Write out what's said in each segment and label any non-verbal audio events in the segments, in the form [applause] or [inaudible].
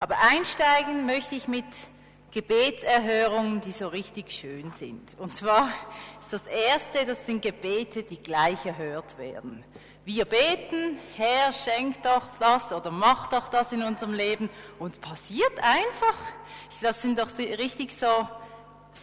Aber einsteigen möchte ich mit Gebetserhörungen, die so richtig schön sind. Und zwar ist das erste, das sind Gebete, die gleich erhört werden. Wir beten, Herr, schenk doch das oder mach doch das in unserem Leben und passiert einfach. Das sind doch richtig so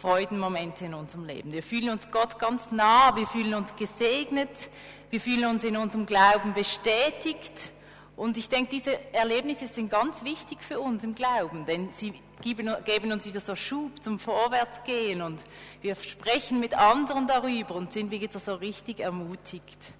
Freudenmomente in unserem Leben. Wir fühlen uns Gott ganz nah, wir fühlen uns gesegnet, wir fühlen uns in unserem Glauben bestätigt und ich denke, diese Erlebnisse sind ganz wichtig für uns im Glauben, denn sie geben, geben, uns wieder so Schub zum Vorwärtsgehen und wir sprechen mit anderen darüber und sind wieder so richtig ermutigt.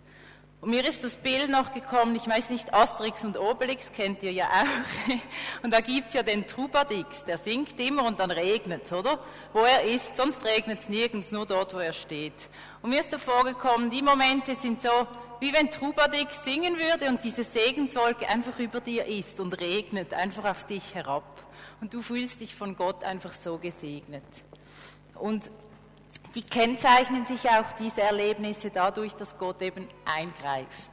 Und mir ist das Bild noch gekommen, ich weiß nicht, Asterix und Obelix kennt ihr ja auch. [laughs] Und da gibt's ja den Trubadix, der singt immer und dann regnet's, oder? Wo er ist, sonst regnet's nirgends, nur dort, wo er steht. Und mir ist da vorgekommen, die Momente sind so, wie wenn Trubadix singen würde und diese Segenswolke einfach über dir ist und regnet einfach auf dich herab. Und du fühlst dich von Gott einfach so gesegnet. Und die kennzeichnen sich auch diese Erlebnisse dadurch, dass Gott eben eingreift.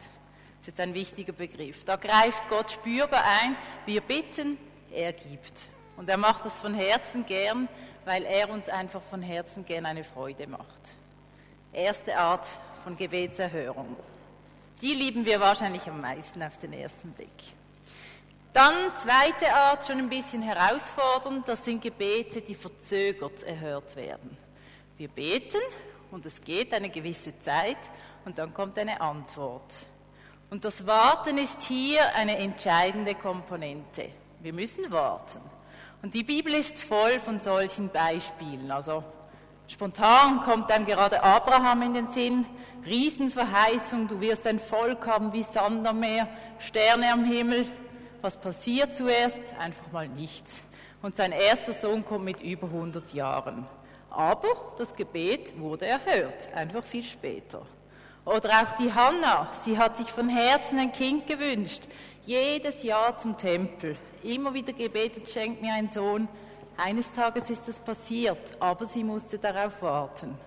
Das ist jetzt ein wichtiger Begriff. Da greift Gott spürbar ein. Wir bitten, er gibt. Und er macht das von Herzen gern, weil er uns einfach von Herzen gern eine Freude macht. Erste Art von Gebetserhörung. Die lieben wir wahrscheinlich am meisten auf den ersten Blick. Dann zweite Art, schon ein bisschen herausfordernd, das sind Gebete, die verzögert erhört werden. Wir beten und es geht eine gewisse Zeit und dann kommt eine Antwort. Und das Warten ist hier eine entscheidende Komponente. Wir müssen warten. Und die Bibel ist voll von solchen Beispielen. Also spontan kommt einem gerade Abraham in den Sinn, Riesenverheißung, du wirst ein Volk haben wie Sand am Meer, Sterne am Himmel. Was passiert zuerst? Einfach mal nichts. Und sein erster Sohn kommt mit über 100 Jahren. Aber das Gebet wurde erhört, einfach viel später. Oder auch die Hanna, sie hat sich von Herzen ein Kind gewünscht, jedes Jahr zum Tempel, immer wieder gebetet, schenkt mir einen Sohn. Eines Tages ist es passiert, aber sie musste darauf warten.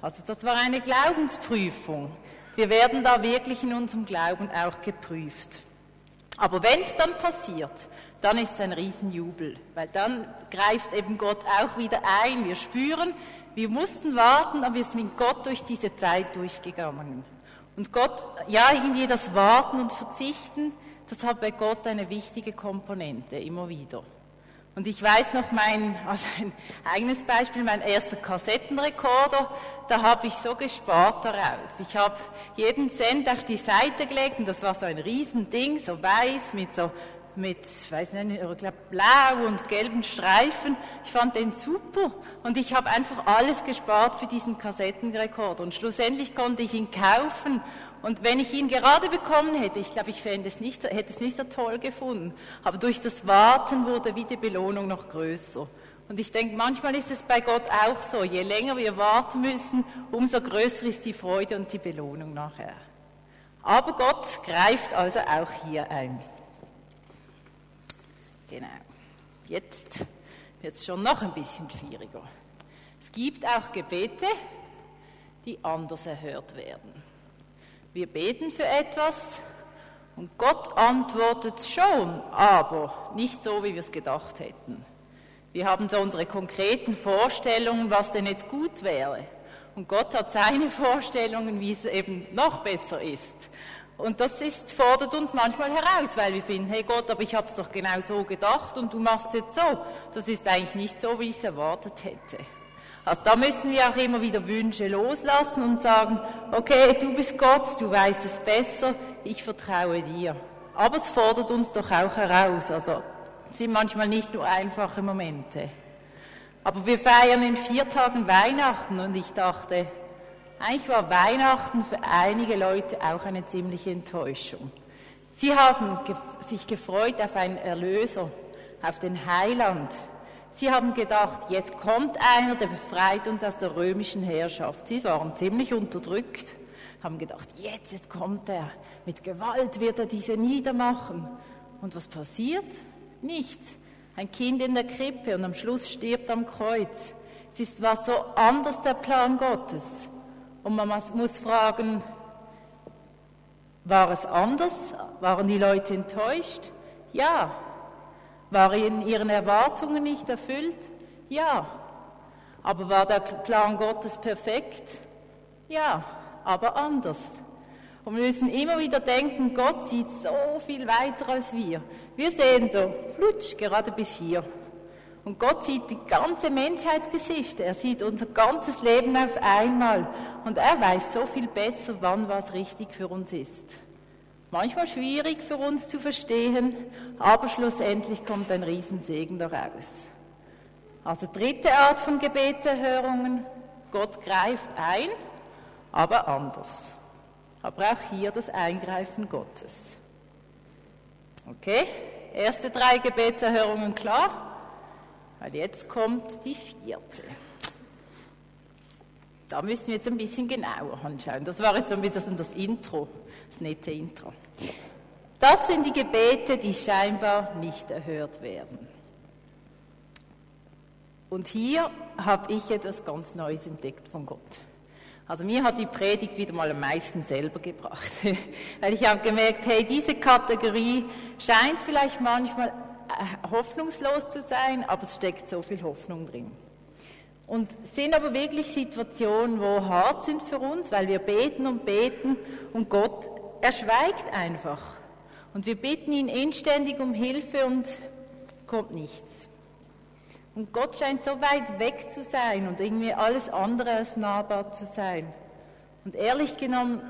Also das war eine Glaubensprüfung. Wir werden da wirklich in unserem Glauben auch geprüft. Aber wenn es dann passiert, dann ist es ein Riesenjubel, weil dann greift eben Gott auch wieder ein. Wir spüren, wir mussten warten, aber wir sind mit Gott durch diese Zeit durchgegangen. Und Gott, ja, irgendwie das Warten und Verzichten, das hat bei Gott eine wichtige Komponente, immer wieder. Und ich weiß noch mein, also ein eigenes Beispiel, mein erster Kassettenrekorder, da habe ich so gespart darauf. Ich habe jeden Cent auf die Seite gelegt und das war so ein Riesending, so weiß mit so mit, weiß nicht, ich glaube blau und gelben Streifen. Ich fand den super und ich habe einfach alles gespart für diesen Kassettenrekorder und schlussendlich konnte ich ihn kaufen und wenn ich ihn gerade bekommen hätte, ich glaube, ich es nicht, hätte es nicht so toll gefunden. Aber durch das Warten wurde wie die Belohnung noch größer. Und ich denke, manchmal ist es bei Gott auch so. Je länger wir warten müssen, umso größer ist die Freude und die Belohnung nachher. Aber Gott greift also auch hier ein. Genau. Jetzt wird es schon noch ein bisschen schwieriger. Es gibt auch Gebete, die anders erhört werden. Wir beten für etwas und Gott antwortet schon, aber nicht so, wie wir es gedacht hätten. Wir haben so unsere konkreten Vorstellungen, was denn jetzt gut wäre. Und Gott hat seine [laughs] Vorstellungen, wie es eben noch besser ist. Und das ist, fordert uns manchmal heraus, weil wir finden, hey Gott, aber ich habe es doch genau so gedacht und du machst es jetzt so. Das ist eigentlich nicht so, wie ich es erwartet hätte. Also da müssen wir auch immer wieder Wünsche loslassen und sagen, okay, du bist Gott, du weißt es besser, ich vertraue dir. Aber es fordert uns doch auch heraus. Also es sind manchmal nicht nur einfache Momente. Aber wir feiern in vier Tagen Weihnachten und ich dachte, eigentlich war Weihnachten für einige Leute auch eine ziemliche Enttäuschung. Sie haben sich gefreut auf einen Erlöser, auf den Heiland, Sie haben gedacht, jetzt kommt einer, der befreit uns aus der römischen Herrschaft. Sie waren ziemlich unterdrückt, haben gedacht, jetzt, kommt er, mit Gewalt wird er diese niedermachen. Und was passiert? Nichts. Ein Kind in der Krippe und am Schluss stirbt am Kreuz. Es war so anders der Plan Gottes. Und man muss fragen, war es anders? Waren die Leute enttäuscht? Ja, War in ihren Erwartungen nicht erfüllt? Ja. Aber war der Plan Gottes perfekt? Ja, aber anders. Und wir müssen immer wieder denken, Gott sieht so viel weiter als wir. Wir sehen so, flutsch, gerade bis hier. Und Gott sieht die ganze Menschheitsgeschichte. Er sieht unser ganzes Leben auf einmal. Und er weiß so viel besser, wann was richtig für uns ist. Manchmal schwierig für uns zu verstehen, aber schlussendlich kommt ein Riesensegen daraus. Also dritte Art von Gebetserhörungen. Gott greift ein, aber anders. Aber auch hier das Eingreifen Gottes. Okay, erste drei Gebetserhörungen klar. Weil jetzt kommt die vierte. Da müssen wir jetzt ein bisschen genauer anschauen. Das war jetzt ein bisschen das Intro, das nette Intro. Das sind die Gebete, die scheinbar nicht erhört werden. Und hier habe ich etwas ganz Neues entdeckt von Gott. Also mir hat die Predigt wieder mal am meisten selber gebracht, [laughs] weil ich habe gemerkt, hey, diese Kategorie scheint vielleicht manchmal äh, hoffnungslos zu sein, aber es steckt so viel Hoffnung drin. Und sind aber wirklich Situationen, wo hart sind für uns, weil wir beten und beten und Gott, er schweigt einfach. Und wir bitten ihn inständig um Hilfe und kommt nichts. Und Gott scheint so weit weg zu sein und irgendwie alles andere als nahbar zu sein. Und ehrlich genommen,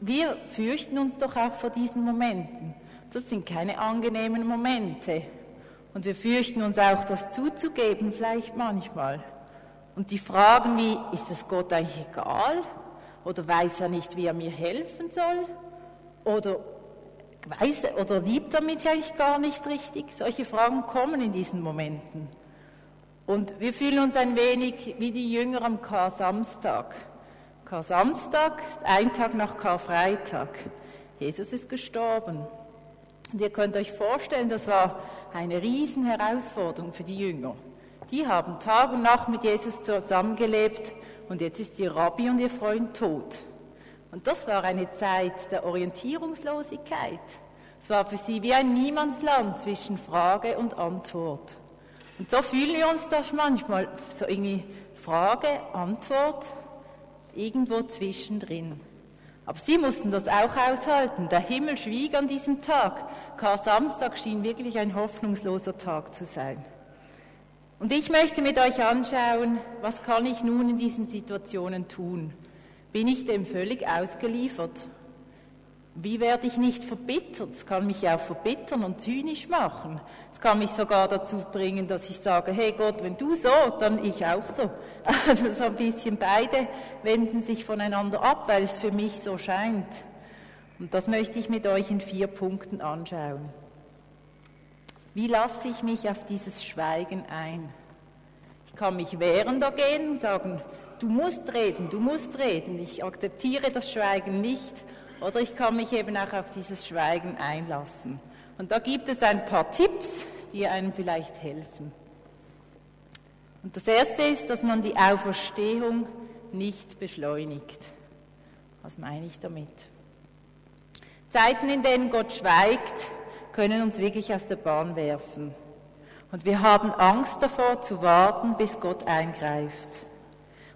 wir fürchten uns doch auch vor diesen Momenten. Das sind keine angenehmen Momente. Und wir fürchten uns auch, das zuzugeben, vielleicht manchmal. Und die Fragen wie, ist es Gott eigentlich egal? Oder weiß er nicht, wie er mir helfen soll? Oder, weiß, oder liebt er mich eigentlich gar nicht richtig? Solche Fragen kommen in diesen Momenten. Und wir fühlen uns ein wenig wie die Jünger am Kar-Samstag. Kar-Samstag ist ein Tag nach Karfreitag. Jesus ist gestorben. Und ihr könnt euch vorstellen, das war eine riesen Herausforderung für die Jünger. Die haben Tag und Nacht mit Jesus zusammengelebt und jetzt ist ihr Rabbi und ihr Freund tot. Und das war eine Zeit der Orientierungslosigkeit. Es war für sie wie ein Niemandsland zwischen Frage und Antwort. Und so fühlen wir uns das manchmal, so irgendwie Frage, Antwort, irgendwo zwischendrin. Aber sie mussten das auch aushalten. Der Himmel schwieg an diesem Tag. Kar-Samstag schien wirklich ein hoffnungsloser Tag zu sein. Und ich möchte mit euch anschauen, was kann ich nun in diesen Situationen tun? Bin ich dem völlig ausgeliefert? Wie werde ich nicht verbittert? Es kann mich auch verbittern und zynisch machen. Es kann mich sogar dazu bringen, dass ich sage, hey Gott, wenn du so, dann ich auch so. [laughs] Also so ein bisschen beide wenden sich voneinander ab, weil es für mich so scheint. Und das möchte ich mit euch in vier Punkten anschauen. Wie lasse ich mich auf dieses Schweigen ein? Ich kann mich wehren dagegen, sagen, du musst reden, du musst reden. Ich akzeptiere das Schweigen nicht oder ich kann mich eben auch auf dieses Schweigen einlassen. Und da gibt es ein paar Tipps, die einem vielleicht helfen. Und das erste ist, dass man die Auferstehung nicht beschleunigt. Was meine ich damit? Zeiten, in denen Gott schweigt, können uns wirklich aus der Bahn werfen. Und wir haben Angst davor zu warten, bis Gott eingreift.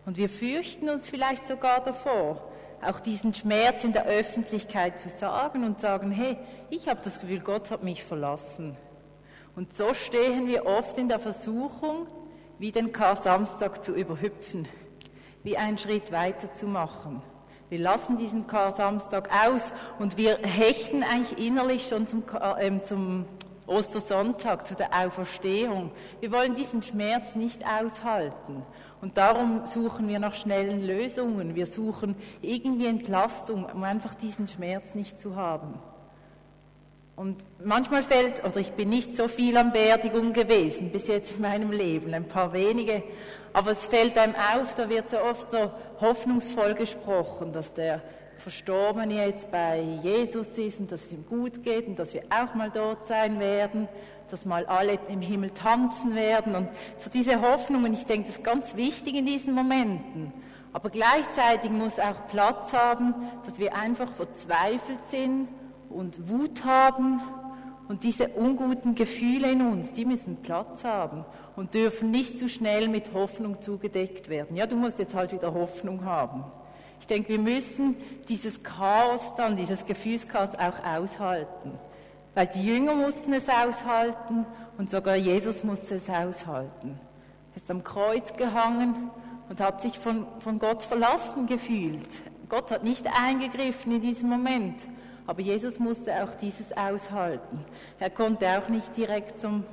Und wir fürchten uns vielleicht sogar davor, auch diesen Schmerz in der Öffentlichkeit zu sagen und sagen, hey, ich habe das Gefühl, Gott hat mich verlassen. Und so stehen wir oft in der Versuchung, wie den Kar-Samstag zu überhüpfen, wie einen Schritt weiter zu machen. Wir lassen diesen Kar-Samstag aus und wir hechten eigentlich innerlich schon zum, äh, zum Ostersonntag, zu der Auferstehung. Wir wollen diesen Schmerz nicht aushalten. Und darum suchen wir nach schnellen Lösungen. Wir suchen irgendwie Entlastung, um einfach diesen Schmerz nicht zu haben. Und manchmal fällt, oder ich bin nicht so viel an Beerdigung gewesen bis jetzt in meinem Leben, ein paar wenige, aber es fällt einem auf, da wird so oft so hoffnungsvoll gesprochen, dass der Verstorbene jetzt bei Jesus ist und dass es ihm gut geht und dass wir auch mal dort sein werden dass mal alle im Himmel tanzen werden und so diese Hoffnung. Und ich denke, das ist ganz wichtig in diesen Momenten. Aber gleichzeitig muss auch Platz haben, dass wir einfach verzweifelt sind und Wut haben Und diese unguten Gefühle in uns, die müssen Platz haben und dürfen nicht zu schnell mit Hoffnung zugedeckt werden. Ja, du musst jetzt halt wieder Hoffnung haben. Ich denke, wir müssen dieses Chaos dann, dieses Gefühlschaos auch aushalten. Weil die Jünger mussten es aushalten und sogar Jesus musste es aushalten. Er ist am Kreuz gehangen und hat sich von, von Gott verlassen gefühlt. Gott hat nicht eingegriffen in diesem Moment, aber Jesus musste auch dieses aushalten. Er konnte auch nicht direkt zum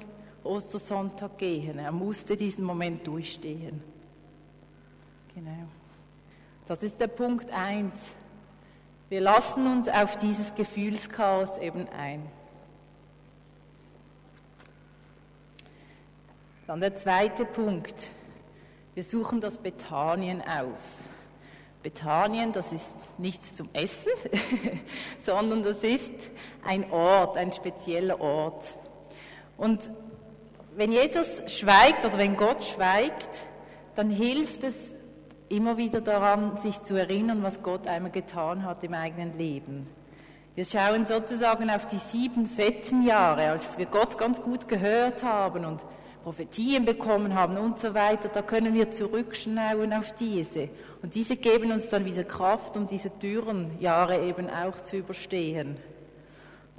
Ostersonntag gehen. Er musste diesen Moment durchstehen. Genau. Das ist der Punkt 1. Wir lassen uns auf dieses Gefühlschaos eben ein. Dann der zweite Punkt. Wir suchen das Bethanien auf. Bethanien, das ist nichts zum Essen, [laughs] sondern das ist ein Ort, ein spezieller Ort. Und wenn Jesus schweigt oder wenn Gott schweigt, dann hilft es immer wieder daran, sich zu erinnern, was Gott einmal getan hat im eigenen Leben. Wir schauen sozusagen auf die sieben fetten Jahre, als wir Gott ganz gut gehört haben und Prophetien bekommen haben und so weiter, da können wir zurückschauen auf diese. Und diese geben uns dann wieder Kraft, um diese dürren Jahre eben auch zu überstehen.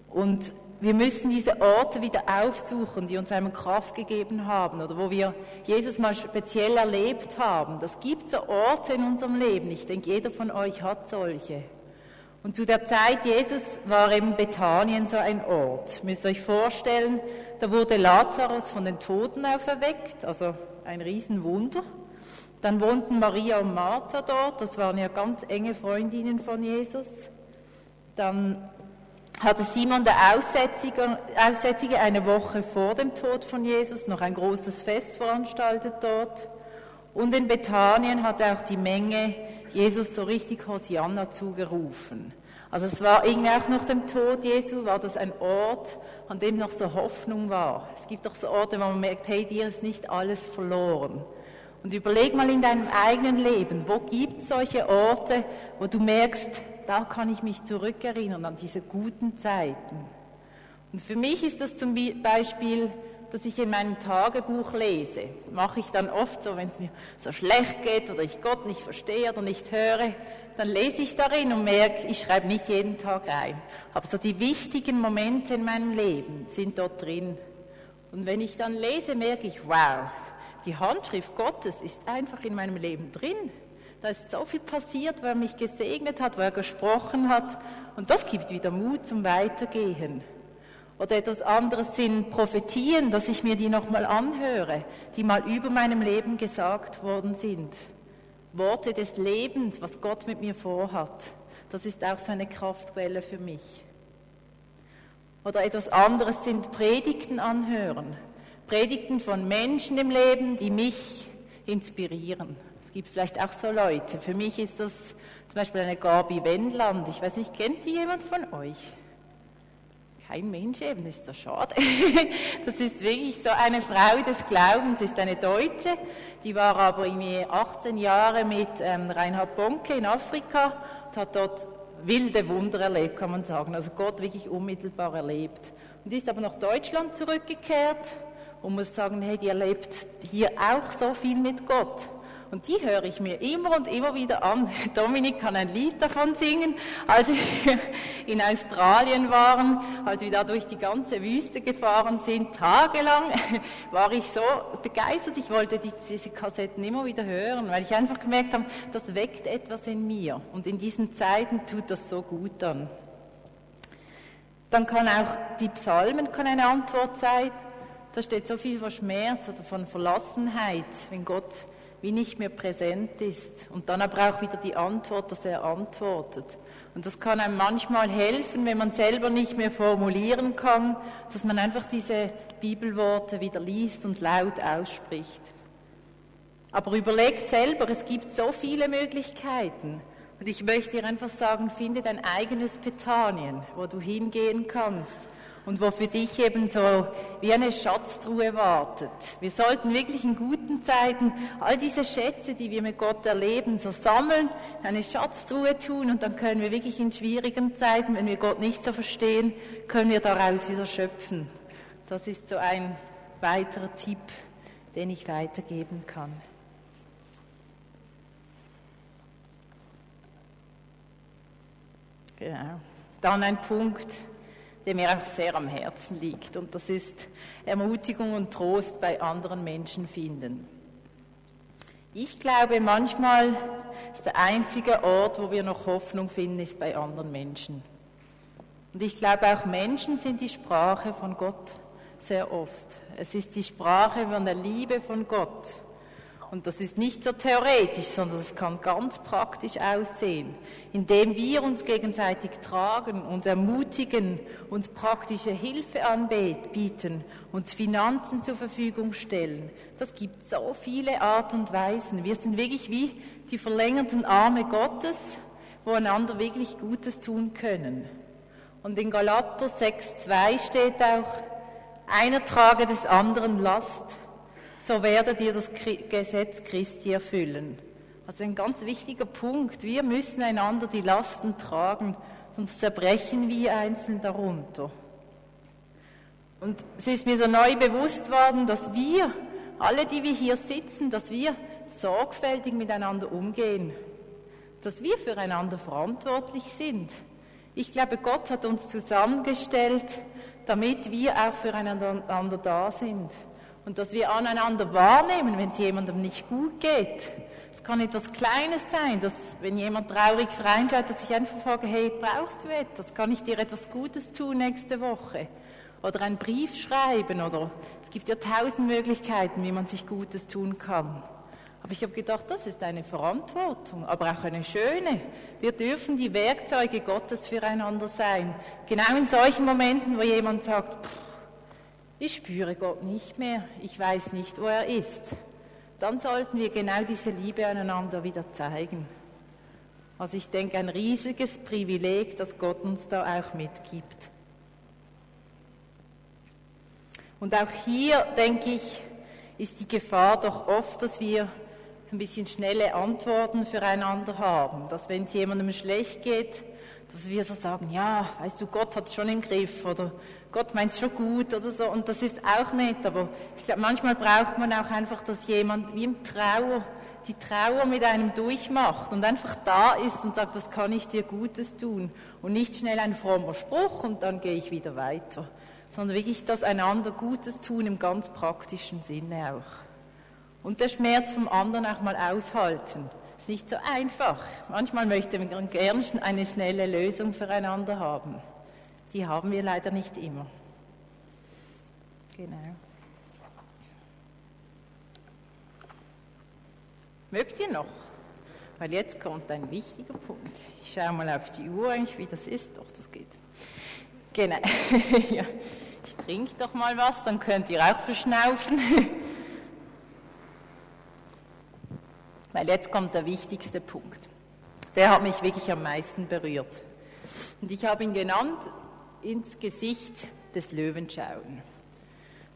Und wir müssen diese Orte wieder aufsuchen, die uns einmal Kraft gegeben haben oder wo wir Jesus mal speziell erlebt haben. Das gibt so Orte in unserem Leben. Ich denke, jeder von euch hat solche. Und zu der Zeit Jesus war eben Bethanien so ein Ort. Müsst ihr euch vorstellen, da wurde Lazarus von den Toten auferweckt, also ein Riesenwunder. Dann wohnten Maria und Martha dort, das waren ja ganz enge Freundinnen von Jesus. Dann hatte Simon der Aussätzige, Aussätzige eine Woche vor dem Tod von Jesus noch ein großes Fest veranstaltet dort. Und in Bethanien hat auch die Menge Jesus so richtig Hosianna zugerufen. Also es war irgendwie auch nach dem Tod Jesu, war das ein Ort, an dem noch so Hoffnung war. Es gibt doch so Orte, wo man merkt, hey, dir ist nicht alles verloren. Und überleg mal in deinem eigenen Leben, wo gibt es solche Orte, wo du merkst, da kann ich mich zurückerinnern an diese guten Zeiten. Und für mich ist das zum Beispiel dass ich in meinem Tagebuch lese. Mache ich dann oft so, wenn es mir so schlecht geht oder ich Gott nicht verstehe oder nicht höre, dann lese ich darin und merke, ich schreibe nicht jeden Tag rein. Aber so die wichtigen Momente in meinem Leben sind dort drin. Und wenn ich dann lese, merke ich, wow, die Handschrift Gottes ist einfach in meinem Leben drin. Da ist so viel passiert, wo er mich gesegnet hat, wo er gesprochen hat. Und das gibt wieder Mut zum Weitergehen. Oder etwas anderes sind Prophetien, dass ich mir die nochmal anhöre, die mal über meinem Leben gesagt worden sind. Worte des Lebens, was Gott mit mir vorhat. Das ist auch so eine Kraftquelle für mich. Oder etwas anderes sind Predigten anhören. Predigten von Menschen im Leben, die mich inspirieren. Es gibt vielleicht auch so Leute. Für mich ist das zum Beispiel eine Gabi Wendland. Ich weiß nicht, kennt die jemand von euch? Kein Mensch eben, ist so schade. [laughs] Das ist wirklich so eine Frau des Glaubens, ist eine Deutsche, die war aber irgendwie 18 Jahre mit ähm, Reinhard Bonke in Afrika und hat dort wilde Wunder erlebt, kann man sagen. Also Gott wirklich unmittelbar erlebt. Und ist aber nach Deutschland zurückgekehrt und muss sagen, hey, die erlebt hier auch so viel mit Gott. Und die höre ich mir immer und immer wieder an. [laughs] Dominik kann ein Lied davon singen. Als wir [laughs] in Australien waren, als wir da durch die ganze Wüste gefahren sind, tagelang, [laughs] war ich so begeistert. Ich wollte die, diese Kassetten immer wieder hören, weil ich einfach gemerkt habe, das weckt etwas in mir. Und in diesen Zeiten tut das so gut dann. Dann kann auch die Psalmen kann eine Antwort sein. Da steht so viel von Schmerz oder von Verlassenheit, wenn Gott wie nicht mehr präsent ist. Und dann aber auch wieder die Antwort, dass er antwortet. Und das kann einem manchmal helfen, wenn man selber nicht mehr formulieren kann, dass man einfach diese Bibelworte wieder liest und laut ausspricht. Aber überlegt selber, es gibt so viele Möglichkeiten. Und ich möchte dir einfach sagen, finde dein eigenes Bethanien, wo du hingehen kannst und wo für dich eben so wie eine Schatztruhe wartet. Wir sollten wirklich in guten Zeiten all diese Schätze, die wir mit Gott erleben, so sammeln, eine Schatztruhe tun und dann können wir wirklich in schwierigen Zeiten, wenn wir Gott nicht so verstehen, können wir daraus wieder schöpfen. Das ist so ein weiterer Tipp, den ich weitergeben kann. Genau. Dann ein Punkt, der mir auch sehr am Herzen liegt. Und das ist Ermutigung und Trost bei anderen Menschen finden. Ich glaube, manchmal ist der einzige Ort, wo wir noch Hoffnung finden, ist bei anderen Menschen. Und ich glaube, auch Menschen sind die Sprache von Gott sehr oft. Es ist die Sprache von der Liebe von Gott. Und das ist nicht so theoretisch, sondern es kann ganz praktisch aussehen, indem wir uns gegenseitig tragen, uns ermutigen, uns praktische Hilfe anbieten, uns Finanzen zur Verfügung stellen. Das gibt so viele Art und Weisen. Wir sind wirklich wie die verlängerten Arme Gottes, wo einander wirklich Gutes tun können. Und in Galater 6,2 steht auch, einer trage des anderen Last so werdet ihr das Gesetz Christi erfüllen. Also ein ganz wichtiger Punkt. Wir müssen einander die Lasten tragen, sonst zerbrechen wir einzeln darunter. Und es ist mir so neu bewusst worden, dass wir, alle, die wir hier sitzen, dass wir sorgfältig miteinander umgehen, dass wir füreinander verantwortlich sind. Ich glaube, Gott hat uns zusammengestellt, damit wir auch füreinander da sind und dass wir aneinander wahrnehmen, wenn es jemandem nicht gut geht. Es kann etwas Kleines sein, dass wenn jemand traurig reinschaut, dass ich einfach frage, hey, brauchst du etwas? Kann ich dir etwas Gutes tun nächste Woche? Oder einen Brief schreiben oder es gibt ja tausend Möglichkeiten, wie man sich Gutes tun kann. Aber ich habe gedacht, das ist eine Verantwortung, aber auch eine schöne. Wir dürfen die Werkzeuge Gottes füreinander sein. Genau in solchen Momenten, wo jemand sagt, pff, ich spüre Gott nicht mehr, ich weiß nicht, wo er ist, dann sollten wir genau diese Liebe aneinander wieder zeigen. Also ich denke, ein riesiges Privileg, das Gott uns da auch mitgibt. Und auch hier, denke ich, ist die Gefahr doch oft, dass wir ein bisschen schnelle Antworten füreinander haben. Dass wenn es jemandem schlecht geht, dass wir so sagen, ja, weißt du, Gott hat es schon im Griff oder Gott meint es schon gut oder so. Und das ist auch nett, aber ich glaube, manchmal braucht man auch einfach, dass jemand wie im Trauer die Trauer mit einem durchmacht und einfach da ist und sagt, was kann ich dir Gutes tun? Und nicht schnell ein frommer Spruch und dann gehe ich wieder weiter, sondern wirklich das einander Gutes tun im ganz praktischen Sinne auch. Und der Schmerz vom anderen auch mal aushalten. Ist nicht so einfach. Manchmal möchte man gerne eine schnelle Lösung füreinander haben die haben wir leider nicht immer. Genau. Mögt ihr noch? Weil jetzt kommt ein wichtiger Punkt. Ich schaue mal auf die Uhr, wie das ist. Doch, das geht. Genau. [laughs] ja. Ich trinke doch mal was, dann könnt ihr auch verschnaufen. [laughs] Weil jetzt kommt der wichtigste Punkt. Der hat mich wirklich am meisten berührt. Und ich habe ihn genannt, ins Gesicht des Löwenschauen.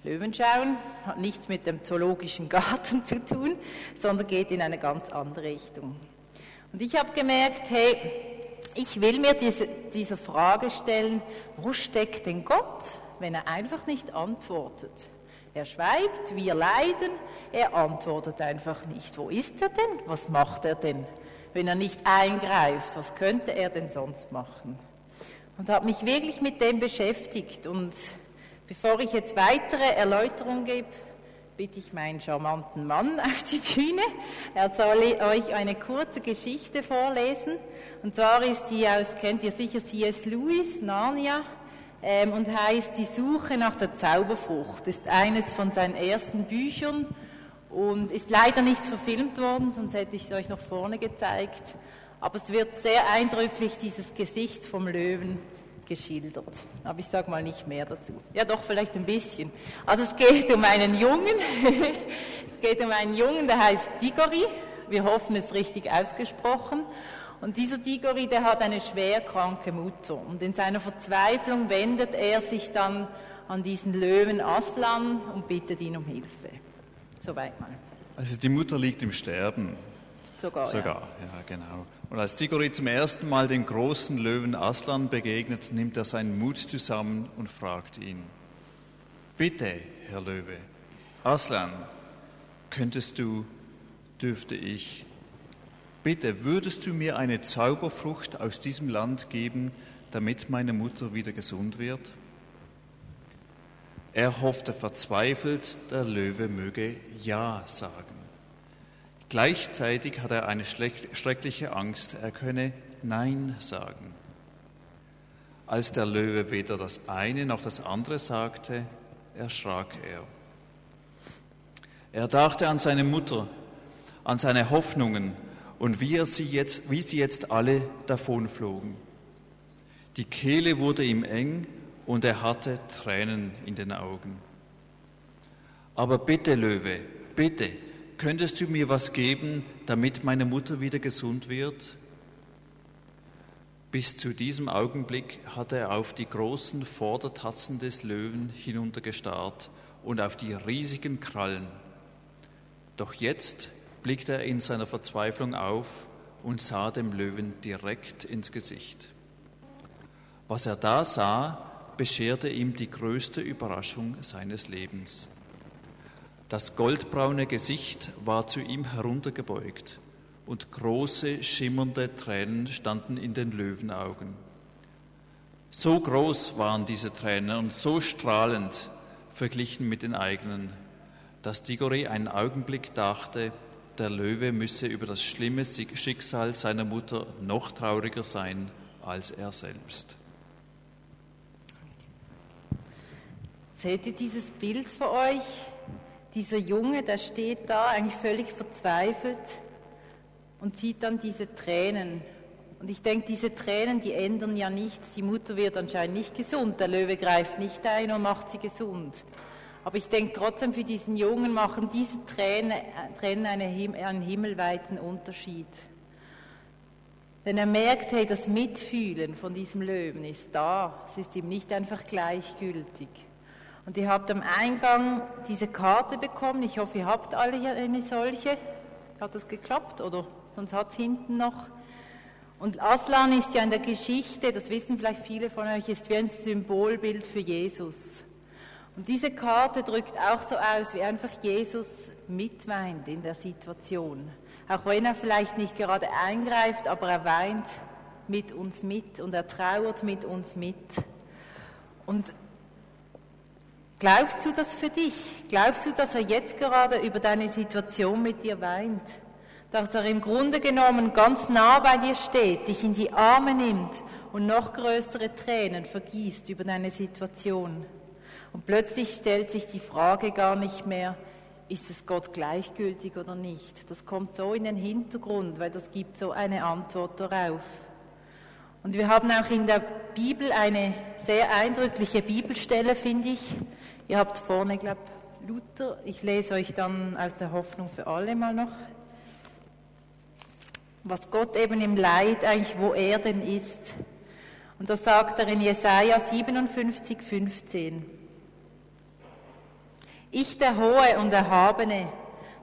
Löwenschauen hat nichts mit dem zoologischen Garten [laughs] zu tun, sondern geht in eine ganz andere Richtung. Und ich habe gemerkt, hey, ich will mir diese, diese Frage stellen, wo steckt denn Gott, wenn er einfach nicht antwortet? Er schweigt, wir leiden, er antwortet einfach nicht. Wo ist er denn? Was macht er denn? Wenn er nicht eingreift, was könnte er denn sonst machen? und habe mich wirklich mit dem beschäftigt. Und bevor ich jetzt weitere Erläuterungen gebe, bitte ich meinen charmanten Mann [laughs] auf die Bühne. Er soll euch eine kurze Geschichte vorlesen. Und zwar ist die aus, kennt ihr sicher C.S. Lewis, Narnia, ähm, und heißt Die Suche nach der Zauberfrucht. Ist eines von seinen ersten Büchern und ist leider nicht verfilmt worden, sonst hätte ich es euch noch vorne gezeigt aber es wird sehr eindrücklich dieses Gesicht vom Löwen geschildert. Aber ich sage mal nicht mehr dazu. Ja, doch, vielleicht ein bisschen. Also es geht um einen Jungen, [laughs] es geht um einen Jungen, der heißt Digori. Wir hoffen, es richtig ausgesprochen. Und dieser Digori, der hat eine schwer kranke Mutter. Und in seiner Verzweiflung wendet er sich dann an diesen Löwen Aslan und bittet ihn um Hilfe. Soweit mal. Also die Mutter liegt im Sterben. Sogar. Sogar, ja, ja genau. Und als Digori zum ersten Mal den großen Löwen Aslan begegnet, nimmt er seinen Mut zusammen und fragt ihn: Bitte, Herr Löwe, Aslan, könntest du, dürfte ich, bitte, würdest du mir eine Zauberfrucht aus diesem Land geben, damit meine Mutter wieder gesund wird? Er hoffte verzweifelt, der Löwe möge Ja sagen. Gleichzeitig hat er eine schreckliche Angst, er könne Nein sagen. Als der Löwe weder das eine noch das andere sagte, erschrak er. Er dachte an seine Mutter, an seine Hoffnungen und wie, er sie jetzt, wie sie jetzt alle davonflogen. Die Kehle wurde ihm eng und er hatte Tränen in den Augen. Aber bitte, Löwe, bitte, könntest du mir was geben, damit meine Mutter wieder gesund wird? Bis zu diesem Augenblick hatte er auf die großen Vordertatzen des Löwen hinuntergestarrt und auf die riesigen Krallen. Doch jetzt blickte er in seiner Verzweiflung auf und sah dem Löwen direkt ins Gesicht. Was er da sah, bescherte ihm die größte Überraschung seines Lebens. Das goldbraune Gesicht war zu ihm heruntergebeugt und große, schimmernde Tränen standen in den Löwenaugen. So groß waren diese Tränen und so strahlend verglichen mit den eigenen, dass Digori einen Augenblick dachte, der Löwe müsse über das schlimme Schicksal seiner Mutter noch trauriger sein als er selbst. Seht ihr dieses Bild vor euch? Dieser Junge, der steht da eigentlich völlig verzweifelt und sieht dann diese Tränen. Und ich denke, diese Tränen, die ändern ja nichts. Die Mutter wird anscheinend nicht gesund. Der Löwe greift nicht ein und macht sie gesund. Aber ich denke trotzdem, für diesen Jungen machen diese Tränen, Tränen einen himmelweiten Unterschied. Denn er merkt, hey, das Mitfühlen von diesem Löwen ist da. Es ist ihm nicht einfach gleichgültig. Und ihr habt am Eingang diese Karte bekommen. Ich hoffe, ihr habt alle hier eine solche. Hat das geklappt oder sonst hat es hinten noch. Und Aslan ist ja in der Geschichte, das wissen vielleicht viele von euch, ist wie ein Symbolbild für Jesus. Und diese Karte drückt auch so aus, wie einfach Jesus mitweint in der Situation. Auch wenn er vielleicht nicht gerade eingreift, aber er weint mit uns mit und er trauert mit uns mit. Und Glaubst du das für dich? Glaubst du, dass er jetzt gerade über deine Situation mit dir weint? Dass er im Grunde genommen ganz nah bei dir steht, dich in die Arme nimmt und noch größere Tränen vergießt über deine Situation? Und plötzlich stellt sich die Frage gar nicht mehr, ist es Gott gleichgültig oder nicht? Das kommt so in den Hintergrund, weil das gibt so eine Antwort darauf. Und wir haben auch in der Bibel eine sehr eindrückliche Bibelstelle, finde ich, Ihr habt vorne, glaube Luther. Ich lese euch dann aus der Hoffnung für alle mal noch. Was Gott eben im Leid eigentlich, wo er denn ist. Und das sagt er in Jesaja 57, 15. Ich, der Hohe und Erhabene,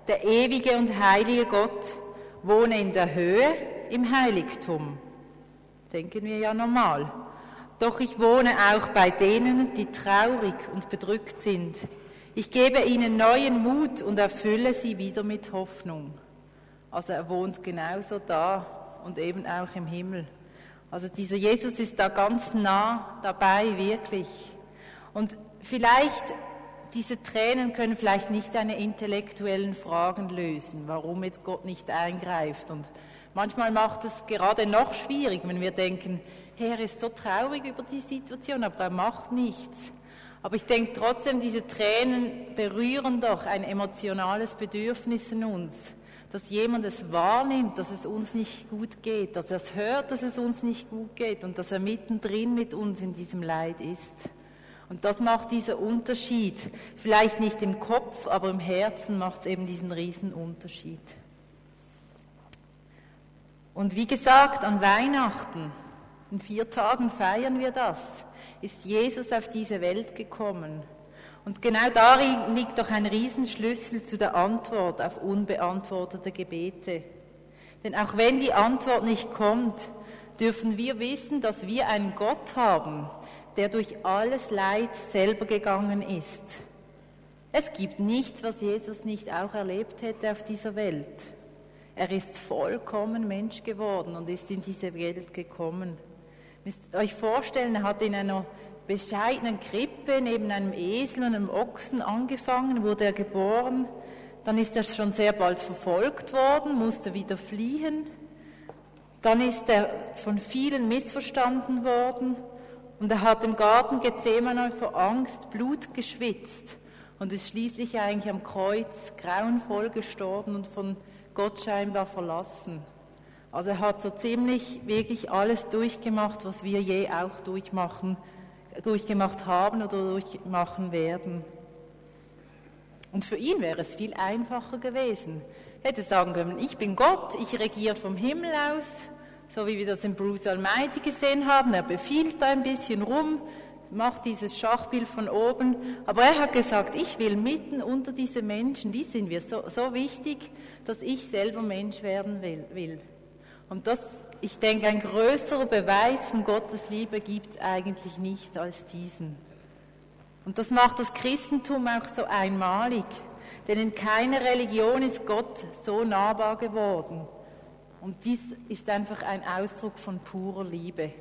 der ewige und heilige Gott, wohne in der Höhe im Heiligtum. Denken wir ja normal. Doch ich wohne auch bei denen, die traurig und bedrückt sind. Ich gebe ihnen neuen Mut und erfülle sie wieder mit Hoffnung. Also er wohnt genauso da und eben auch im Himmel. Also dieser Jesus ist da ganz nah dabei, wirklich. Und vielleicht, diese Tränen können vielleicht nicht deine intellektuellen Fragen lösen, warum jetzt Gott nicht eingreift. Und manchmal macht es gerade noch schwierig, wenn wir denken, er ist so traurig über die Situation, aber er macht nichts. Aber ich denke trotzdem, diese Tränen berühren doch ein emotionales Bedürfnis in uns, dass jemand es wahrnimmt, dass es uns nicht gut geht, dass er es hört, dass es uns nicht gut geht und dass er mittendrin mit uns in diesem Leid ist. Und das macht dieser Unterschied. Vielleicht nicht im Kopf, aber im Herzen macht es eben diesen riesen Unterschied. Und wie gesagt, an Weihnachten, in vier Tagen feiern wir das, ist Jesus auf diese Welt gekommen. Und genau darin liegt doch ein Riesenschlüssel zu der Antwort auf unbeantwortete Gebete. Denn auch wenn die Antwort nicht kommt, dürfen wir wissen, dass wir einen Gott haben, der durch alles Leid selber gegangen ist. Es gibt nichts, was Jesus nicht auch erlebt hätte auf dieser Welt. Er ist vollkommen Mensch geworden und ist in diese Welt gekommen. Ihr müsst euch vorstellen, er hat in einer bescheidenen Krippe neben einem Esel und einem Ochsen angefangen, wurde er geboren. Dann ist er schon sehr bald verfolgt worden, musste wieder fliehen. Dann ist er von vielen missverstanden worden und er hat im Garten Gethsemane vor Angst Blut geschwitzt und ist schließlich eigentlich am Kreuz grauenvoll gestorben und von Gott scheinbar verlassen. Also er hat so ziemlich wirklich alles durchgemacht, was wir je auch durchmachen durchgemacht haben oder durchmachen werden. Und für ihn wäre es viel einfacher gewesen. Er hätte sagen können, ich bin Gott, ich regiere vom Himmel aus, so wie wir das in Bruce Almighty gesehen haben. Er befiehlt da ein bisschen rum, macht dieses Schachbild von oben. Aber er hat gesagt, ich will mitten unter diese Menschen, die sind mir so, so wichtig, dass ich selber Mensch werden will. Und das ich denke, ein größerer Beweis von Gottes Liebe gibt es eigentlich nicht als diesen. Und das macht das Christentum auch so einmalig, denn in keiner Religion ist Gott so nahbar geworden. Und dies ist einfach ein Ausdruck von purer Liebe.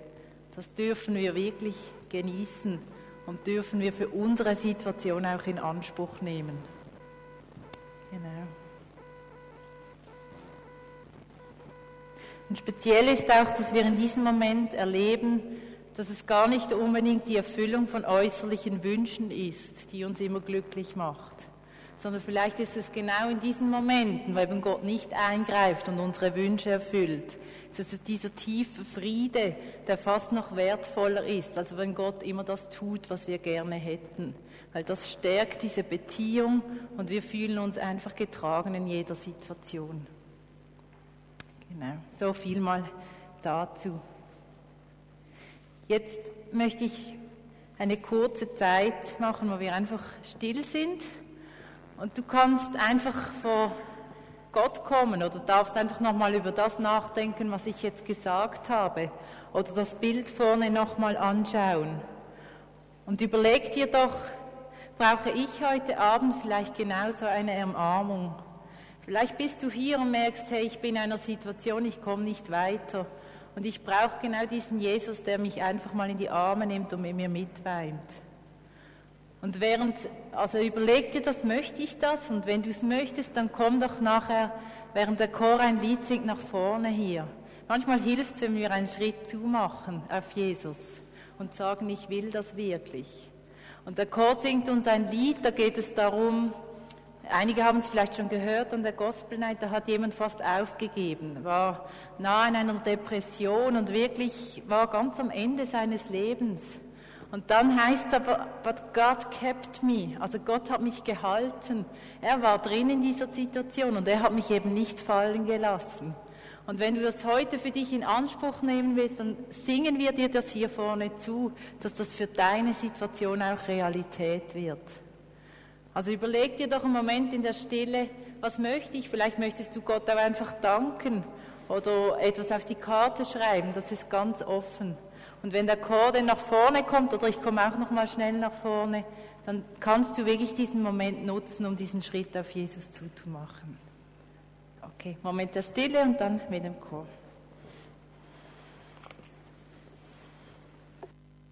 Das dürfen wir wirklich genießen und dürfen wir für unsere Situation auch in Anspruch nehmen. Genau. Und speziell ist auch, dass wir in diesem Moment erleben, dass es gar nicht unbedingt die Erfüllung von äußerlichen Wünschen ist, die uns immer glücklich macht, sondern vielleicht ist es genau in diesen Momenten, weil Gott nicht eingreift und unsere Wünsche erfüllt. Es dieser tiefe Friede, der fast noch wertvoller ist, als wenn Gott immer das tut, was wir gerne hätten. Weil das stärkt diese Beziehung und wir fühlen uns einfach getragen in jeder Situation. Genau, so viel mal dazu. Jetzt möchte ich eine kurze Zeit machen, wo wir einfach still sind und du kannst einfach vor Gott kommen oder darfst einfach nochmal über das nachdenken, was ich jetzt gesagt habe oder das Bild vorne nochmal anschauen. Und überleg dir doch, brauche ich heute Abend vielleicht genauso eine Ermarmung? Vielleicht bist du hier und merkst, hey, ich bin in einer Situation, ich komme nicht weiter. Und ich brauche genau diesen Jesus, der mich einfach mal in die Arme nimmt und mit mir mitweint. Und während, also überleg dir das, möchte ich das? Und wenn du es möchtest, dann komm doch nachher, während der Chor ein Lied singt, nach vorne hier. Manchmal hilft es, wenn wir einen Schritt zumachen auf Jesus und sagen, ich will das wirklich. Und der Chor singt uns ein Lied, da geht es darum, Einige haben es vielleicht schon gehört an der Gospel Night, da hat jemand fast aufgegeben, war nah an einer Depression und wirklich war ganz am Ende seines Lebens. Und dann heißt es aber, but God kept me, also Gott hat mich gehalten. Er war drin in dieser Situation und er hat mich eben nicht fallen gelassen. Und wenn du das heute für dich in Anspruch nehmen willst, dann singen wir dir das hier vorne zu, dass das für deine Situation auch Realität wird. Also überleg dir doch einen Moment in der Stille, was möchte ich? Vielleicht möchtest du Gott auch einfach danken oder etwas auf die Karte schreiben. Das ist ganz offen. Und wenn der Chor dann nach vorne kommt, oder ich komme auch noch mal schnell nach vorne, dann kannst du wirklich diesen Moment nutzen, um diesen Schritt auf Jesus zuzumachen. Okay, Moment der Stille und dann mit dem Chor.